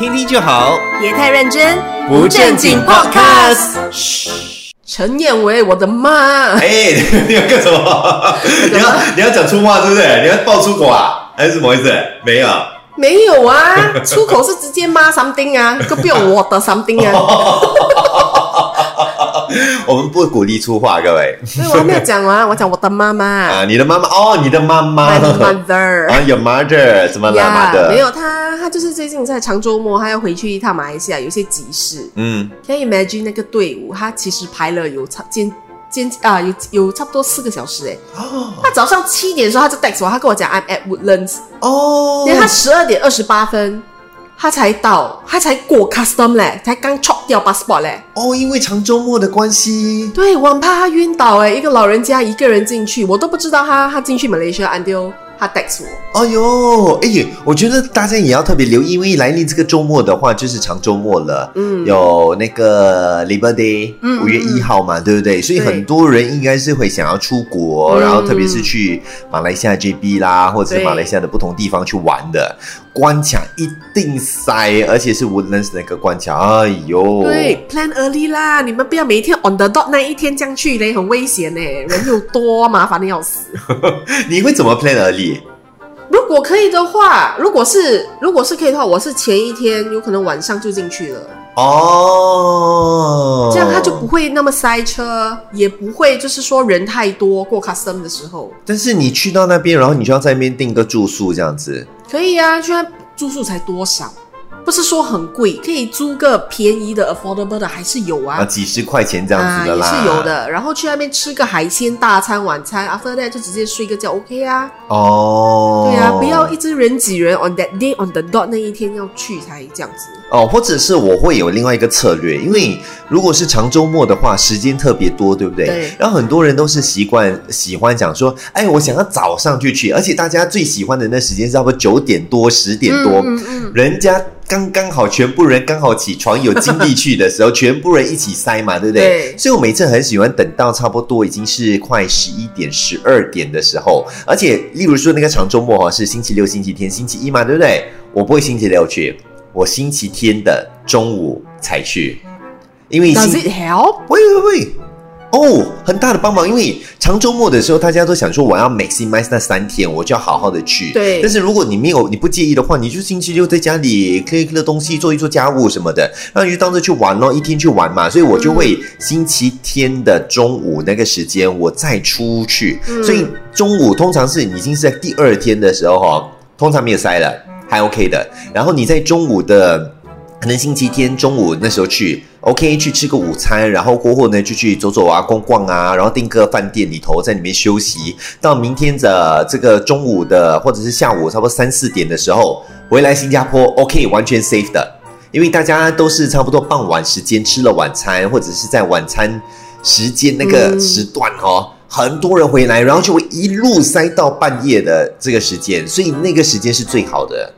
听听就好，别太认真，不正经 Podcast。陈彦伟，我的妈！哎，你要干什么？你要你要讲粗话，对不对？你要爆粗口啊，还是什么意思？没有，没有啊，出口是直接骂 something 啊，都不用我的 something 啊。我们不鼓励粗话，各位。所以我还没有讲完，我讲我的妈妈啊，你的妈妈哦，你的妈妈 My mother 啊，Your mother 怎么了呀，mother？没有她，她就是最近在长周末，他要回去一趟马来西亚，有些急事。嗯，Can you imagine 那个队伍？他其实排了有差间间啊，有有差不多四个小时哎。她早上七点的时候，他就 text 我，他跟我讲 I'm at Woodlands，哦因为他十二点二十八分。他才到，他才过 custom 嘞，才刚 chop 掉 passport 嘞。哦，因为长周末的关系，对，我很怕他晕倒哎，一个老人家一个人进去，我都不知道他他进去马来西亚 until 她 text 我。哎呦，哎呀，我觉得大家也要特别留意，因为来临这个周末的话，就是长周末了，嗯。有那个 Labor Day，嗯五月一号嘛，对不对？所以很多人应该是会想要出国，嗯然后特别是去马来西亚 JB 啦，或者是对。马来西亚的不同地方去玩的，关卡一定塞，而且是 Woodlands 那个关卡，哎呦，对，plan early 啦，你们不要每一天 on the dot 那一天这样去嘞，很危险呢，人又多，麻烦的要死。你会怎么 plan early？？如果可以的话，如果是如果是可以的话，我是前一天有可能晚上就进去了，哦，这样他就不会那么塞车，也不会就是说人太多过 custom 的时候，但是你去到那边，然后你就要在那边订个住宿这样子。可以啊，居然住宿才多少？不是说很贵，可以租个便宜的 affordable 的还是有啊，啊。几十块钱这样子的啦，啊，也是有。的。然后去那边吃个海鲜大餐、晚餐，after that 就直接睡个觉，OK 啊。哦，对啊，不要一直人挤人，on that day on the dot 那一天要去才这样子。哦，或者是我会有另外一个策略，因为如果是长周末的话，时间特别多，对不对？对然后很多人都是习惯喜欢讲说，哎，我想要早上就去，而且大家最喜欢的那时间是差不多九点多、十点多，嗯嗯人家刚刚好，全部人刚好起床，有精力去的时候，全部人一起塞嘛，对不对？对所以我每次很喜欢等到差不多已经是快十一点、十二点的时候，而且例如说那个长周末哈是星期六、星期天、星期一嘛，对不对？我不会星期六去，我星期天的中午才去，因为 Does it help？喂喂喂，哦，很大的帮忙，因为长周末的时候，大家都想说我要 maximize 那三天，我就要好好的去。对但是如果你没有你不介意的话，你就星期六在家里 clear clear 东西，做一做家务什么的，然后你就当着去玩咯，一天去玩嘛。所以我就会星期天的中午那个时间，我再出去。嗯所以中午通常是已经是在第二天的时候哈，通常没有塞了，还 OK 的。然后你在中午的。可能星期天中午那时候去，OK 去吃个午餐，然后过后呢就去走走啊、逛逛啊，然后订个饭店里头在里面休息。到明天的这个中午的或者是下午差不多三四点的时候回来新加坡，OK 完全 safe 的，因为大家都是差不多傍晚时间吃了晚餐，或者是在晚餐时间那个嗯时段哦。很多人回来，然后就会一路塞到半夜的这个时间，所以那个时间是最好的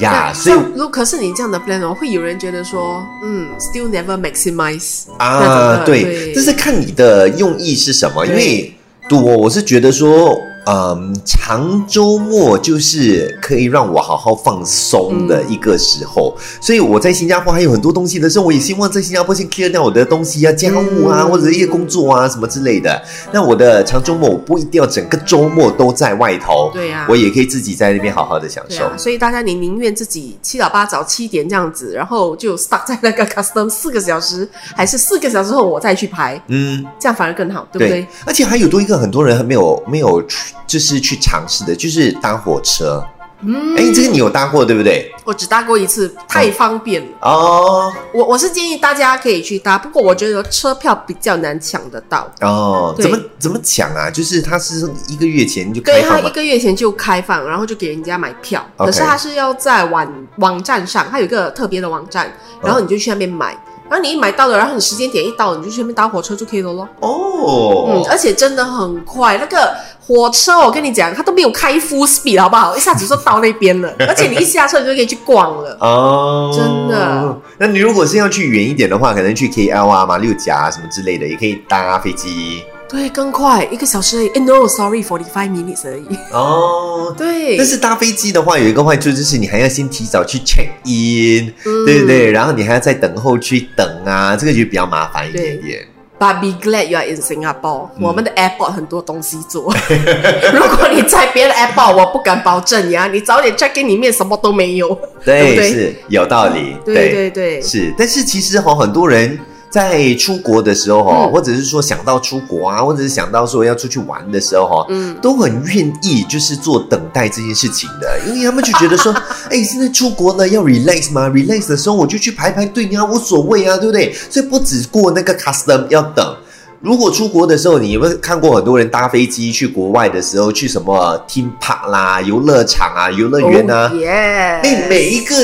呀。所以可是你这样的 plan 哦，会有人觉得说，嗯，still never maximize 啊，的对，这是看你的用意是什么。因为赌我，我是觉得说，嗯，长周末就是可以让我好好放松的一个时候。所以我在新加坡还有很多东西的时候，我也希望在新加坡先 clear 掉我的东西啊、家务啊，嗯或者一些工作啊什么之类的。那我的长周末，我不一定要整个周末都在外头，对呀我也可以自己在那边好好的享受。啊，所以大家你宁愿自己七早八早七点这样子，然后就 stuck 在那个 custom 四个小时，还是四个小时后我再去排，嗯。这样反而更好，对不对？而且还有多一个很多人还没有没有去就是去尝试的，就是搭火车。嗯，哎、这个你有搭过对不对？我只搭过一次，太方便了。哦我我是建议大家可以去搭，不过我觉得车票比较难抢得到。哦，怎么怎么抢啊？就是它是一个月前就对，他一开放嘛。个月前就开放，然后就给人家买票。可是它是要在网网站上，它有一个特别的网站，然后你就去那边买。然后你一买到了，然后你时间点一到，你就去那边搭火车就可以了咯。哦嗯，哦，而且真的很快，那个火车我跟你讲，它都没有开 full speed，好不好？一下子就到那边了，而且你一下车你就可以去逛了。哦，真的。那你如果是要去远一点的话，可能去 KL 啊、马六甲啊什么之类的，也可以搭飞机。对，更快一个小时而已。哎，no，sorry，forty five minutes 而已。哦。对，但是搭飞机的话，有一个坏处就是你还要先提早去 check in，、对不对？然后你还要在等候区等啊，这个就比较麻烦一点点。But be glad you are in Singapore、我们的 airport 很多东西做。如果你在别的 airport，我不敢保证呀。你早点 check in 里面什么都没有，对对，不对？是有道理。对对对，是，但是其实哈，很多人在出国的时候哈，嗯或者是说想到出国啊，或者是想到说要出去玩的时候哈，嗯，都很愿意就是做等待这件事情的，因为他们就觉得说，哎，现在出国呢要 relax 吗？relax 的时候我就去排排队啊，无所谓啊，对不对？所以不止过那个 custom 要等。如果出国的时候，你有没有看过很多人搭飞机去国外的时候，去什么 theme park 啦、游乐场啊、游乐园啊，耶、哎，每一个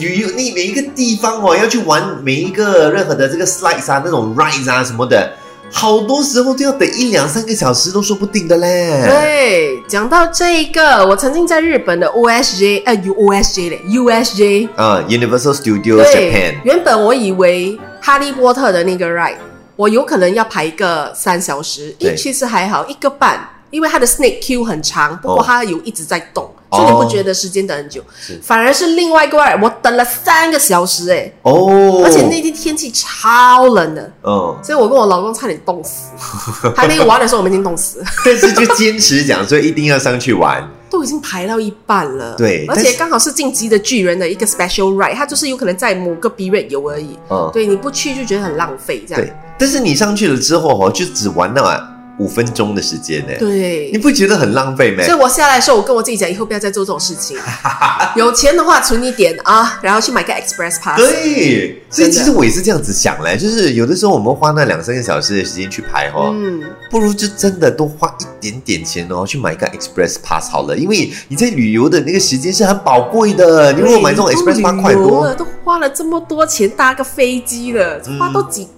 旅游，你每一个地方哦，要去玩每一个任何的这个 slides 啊、那种 rides 啊什么的，好多时候都要等一两三个小时都说不定的嘞。对，讲到这一个，我曾经在日本的 OSJ，呃，U OSJ 嘞，USJ，啊、u n i v e r s a l Studios 对 Japan，，原本我以为哈利波特的那个 ride，我有可能要排个三小时，其实还好，一个半，因为它的 snake queue 很长，不过哦。它有一直在动，哦所以你不觉得时间等很久，反而是另外一个我等了三个小时，哎，哦，而且那天天气超冷的。嗯，所以我跟我老公差点冻死，还没玩的时候我们已经冻死了，但是就坚持讲所以一定要上去玩，都已经排到一半了。对而且刚好是晋级的巨人的一个 special ride，它就是有可能在某个 period 有而已。嗯，对，你不去就觉得很浪费，这样。对。但是你上去了之后哦，就只玩那五分钟的时间呢，对你不觉得很浪费吗？所以我下来的时候，我跟我自己讲，以后不要再做这种事情。有钱的话存一点啊，然后去买个 express pass。对，所以其实我也是这样子想嘞，就是有的时候我们花那两三个小时的时间去排哦，嗯，不如就真的多花一点点钱哦，去买个 Express Pass 好了，因为你在旅游的那个时间是很宝贵的。你如果买这种 Express 都 Pass 快很多了，，都花了这么多钱搭个飞机了，花都几。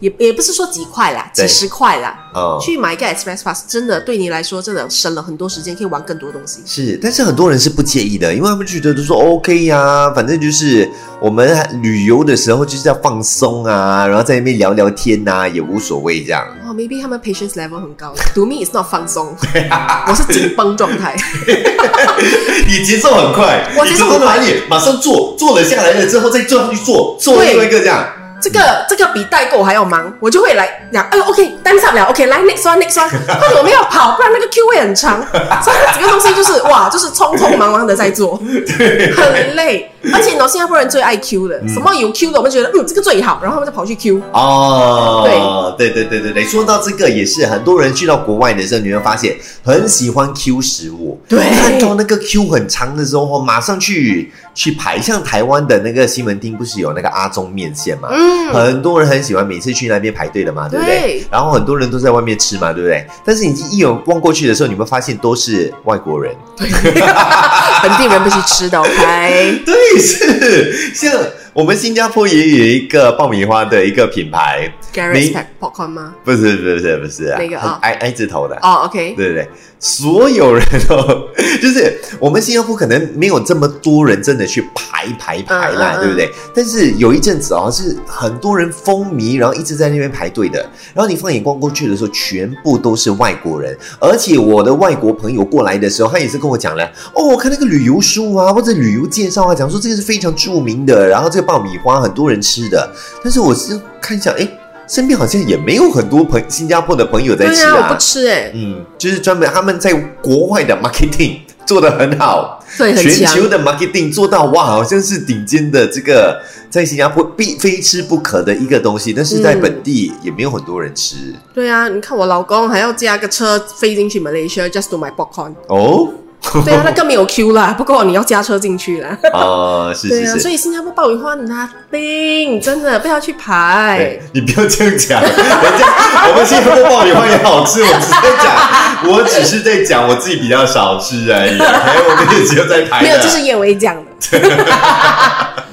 也也不是说几块啦，几十块啦，哦，去买一个 Express Pass，真的对你来说真的省了很多时间，可以玩更多东西。是，但是很多人是不介意的，因为他们觉得都说 OK 呀、反正就是我们旅游的时候就是要放松啊，然后在那边聊聊天呐、也无所谓这样。哦、m a y b e 他们 patience level 很高。To me, it's not 放松，我是紧绷状态。你节奏很快，我节奏很快你里马上做，做了下来了之后再坐上去做，做另外一个这样。这个这个比代购还要忙，我就会来讲，哎呦，OK，单上了，OK，来 next one next one，或者我们要跑，不然那个 Q 会很长，所以它整个东西就是哇，就是匆匆忙忙的在做，很累。而且你知道新加坡人最爱 Q 的，什么有 Q 的，我们觉得嗯这个最好，然后他们就跑去 Q。哦，对对对对对，说到这个也是，很多人去到国外的时候，你会发现很喜欢 Q 食物，对。看到那个 Q 很长的时候，马上去去排。像台湾的那个西门町不是有那个阿中面线嘛？嗯，很多人很喜欢每次去那边排队的嘛，对不对？对然后很多人都在外面吃嘛，对不对？但是你一眼望过去的时候，你会发现都是外国人。本地人不是吃的，OK。对，是像我们新加坡也有一个爆米花的一个品牌，Garrett's Pack Popcorn 吗？不是不是不是那个啊很 I I 字头的。哦，OK，对对对，所有人哦，就是我们新加坡可能没有这么多人真的去排排排啦，嗯嗯嗯对不对？但是有一阵子哦，是很多人风靡，然后一直在那边排队的。然后你放眼光过去的时候，全部都是外国人，而且我的外国朋友过来的时候，他也是跟我讲了，哦，我看那个旅游书啊，或者旅游介绍啊，讲说这个是非常著名的，然后这个爆米花很多人吃的。但是我是看一下，哎。身边好像也没有很多朋新加坡的朋友在吃对啊，我不吃哎，嗯，就是专门他们在国外的 marketing 做的很好，对，全球。的 marketing 做到哇，好像是顶尖的这个在新加坡必非吃不可的一个东西，但是在嗯本地也没有很多人吃、对啊，你看我老公还要加个车飞进去 Malaysia just to 买 popcorn。哦。对啊，那更没有 Q 啦，不过你要加车进去啦。哦、是对啊，是是所。以新加坡爆米花 nothing，真的不要去排。你不要这样讲，人家我们新加坡爆米花也好吃，我只是在讲，我只是在讲我自己比较少吃而已，还有我们也只有在排没有，的这是叶维讲的。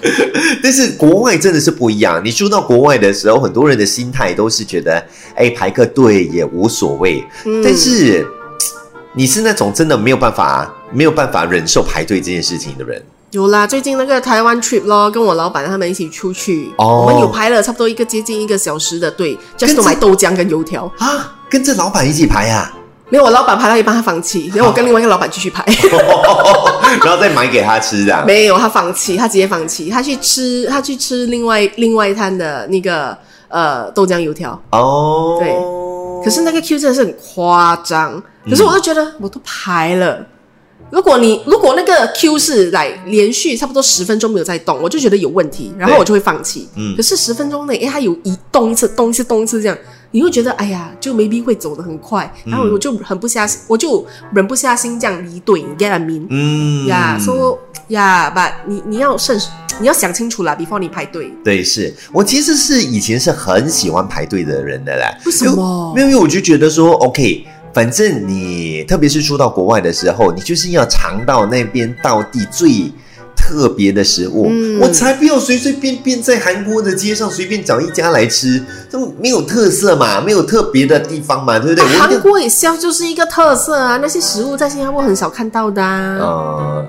但是国外真的是不一样。你住到国外的时候，很多人的心态都是觉得，哎，排个队也无所谓。嗯但是你是那种真的没有办法、没有办法忍受排队这件事情的人。有啦，最近那个台湾 trip 咯，跟我老板他们一起出去，哦我们有排了差不多一个接近一个小时的队 to 这买豆浆跟油条。啊，跟着老板一起排啊，没有，我老板排到一半他放弃，然后我跟另外一个老板继续排。然后再买给他吃的。没有，他放弃，他直接放弃，他去吃，他去吃另外另外一摊的那个呃豆浆油条。哦，对可是那个 Q 真的是很夸张，可是我就觉得我都排了。如果你如果那个 Q 是来连续差不多十分钟没有在动，我就觉得有问题，然后我就会放弃。嗯可是十分钟内，哎，它有一动一次，动一次，动一次这样，你会觉得哎呀，就 maybe 会走得很快，然后我就很不下，我就忍不下心这样离队，你 get I mean？嗯呀、说呀，把你你要慎，你要想清楚啦，before 你排队。对，是我其实是以前是很喜欢排队的人的啦。为什么没有，因为我就觉得说，OK，反正你特别是出到国外的时候，你就是要尝到那边道地最特别的食物。嗯我才不要随随便便在韩国的街上随便找一家来吃，这没有特色嘛，没有特别的地方嘛，对不对？韩国也销就是一个特色啊，那些食物在新加坡很少看到的、啊，呃，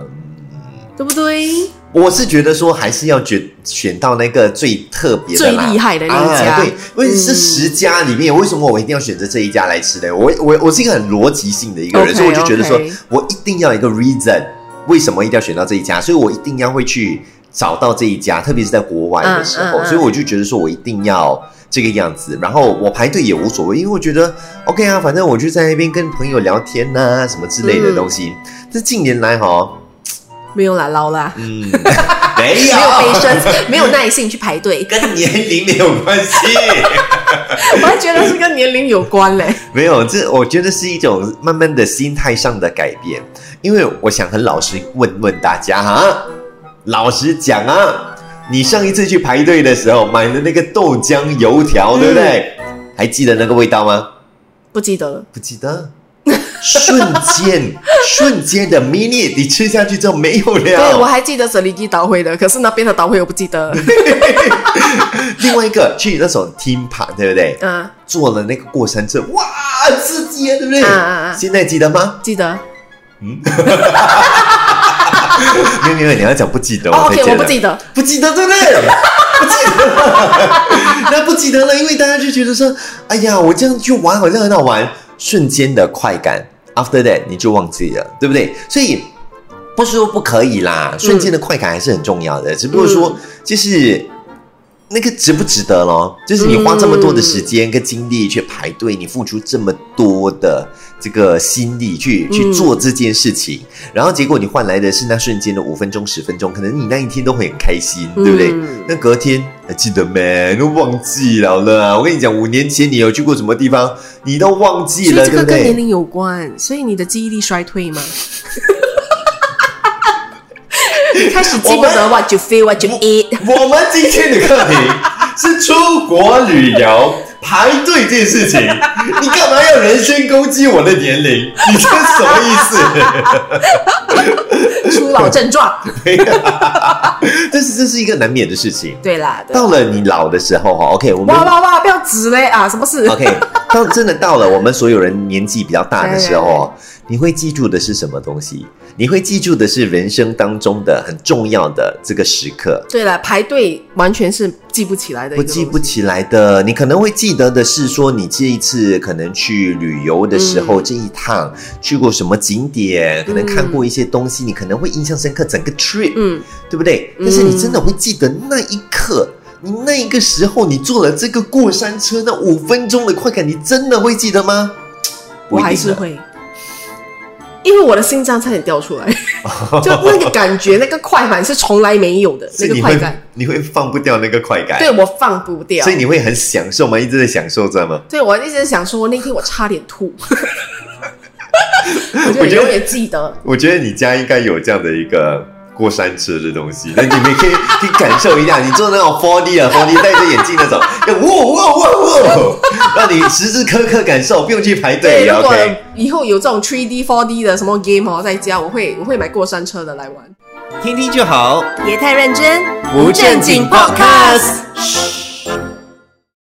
对不对？我是觉得说还是要选选到那个最特别最厉害的那一家啊、对，因为是十家里面，为什么我一定要选择这一家来吃呢？我我我是一个很逻辑性的一个人所以我就觉得说我一定要一个 reason，为什么一定要选到这一家，所以我一定要会去找到这一家，特别是在国外的时候，嗯嗯嗯所以我就觉得说我一定要。这个样子，然后我排队也无所谓，因为我觉得 OK 啊，反正我就在那边跟朋友聊天呐、什么之类的东西。这近年来哈，没有啦，老啦，嗯，没有，没有没有耐性去排队，跟年龄没有关系。我还觉得是跟年龄有关嘞。没有，这我觉得是一种慢慢的心态上的改变。因为我想很老实问问大家哈，老实讲啊，你上一次去排队的时候买的那个豆浆油条，对不对？还记得那个味道吗？不记得了，不记得。瞬间，瞬间的 minute，你吃下去之后没有了对我了。还记得舍利基导会的，可是那边的导会我不记得。另外一个去那种 team park，对不对？嗯，坐了那个过山车，哇，刺激啊，对不对？嗯嗯嗯现在记得吗？记得。没有没有，你要讲不记得，哦，OK，我不记得。不记得，对不对？不记得了，那不记得了，因为大家就觉得说，哎呀，我这样去玩好像很好玩，瞬间的快感，after that 你就忘记了，对不对？所以不是说不可以啦，瞬间的快感还是很重要的，只不过说就是。那个值不值得咯？就是你花这么多的时间跟精力去排队，你付出这么多的这个心力去去做这件事情，然后结果你换来的是那瞬间的五分钟、十分钟，可能你那一天都会很开心，对不对？嗯那隔天还记得没？都忘记了了啊。我跟你讲，五年前你有去过什么地方，你都忘记了，这对不对？个跟年龄有关，所以你的记忆力衰退吗？开始记不得 what you feel, what you eat。我们今天的课题是出国旅游排队这件事情，你干嘛要人身攻击我的年龄？你这什么意思？初老症状。但是这是一个难免的事情。对啦，对到了你老的时候哈，OK，我们哇哇哇！不要指嘞啊！什么事？OK，到真的到了我们所有人年纪比较大的时候 哦，你会记住的是什么东西？你会记住的是人生当中的很重要的这个时刻。对了，排队完全是记不起来的不记不起来的，你可能会记得的是说，你这一次可能去旅游的时候，这一趟去过什么景点，可能看过一些东西，你可能会印象深刻，整个 trip，、嗯，对不对？但是你真的会记得那一刻，你那一个时候你坐了这个过山车，那五分钟的快感，你真的会记得吗？我还是会，因为我的心脏差点掉出来，就那个感觉，那个快感是从来没有的那个快感，你会放不掉那个快感，对我放不掉所以。你会很享受吗？一直在享受着吗？对我一直想说，那天我差点吐，我 就我觉得永远记得。我觉得你家应该有这样的一个过山车这东西，那你们可以可以感受一下，你做那种 4D 啊 4D 戴着眼镜那种，要哇哇哇哇，让你时时刻刻感受，不用去排队对，也如果 OK。以后有这种 3D、4D 的什么 game 哦，在家我会我会买过山车的来玩。听听就好，别太认真，不正经 podcast。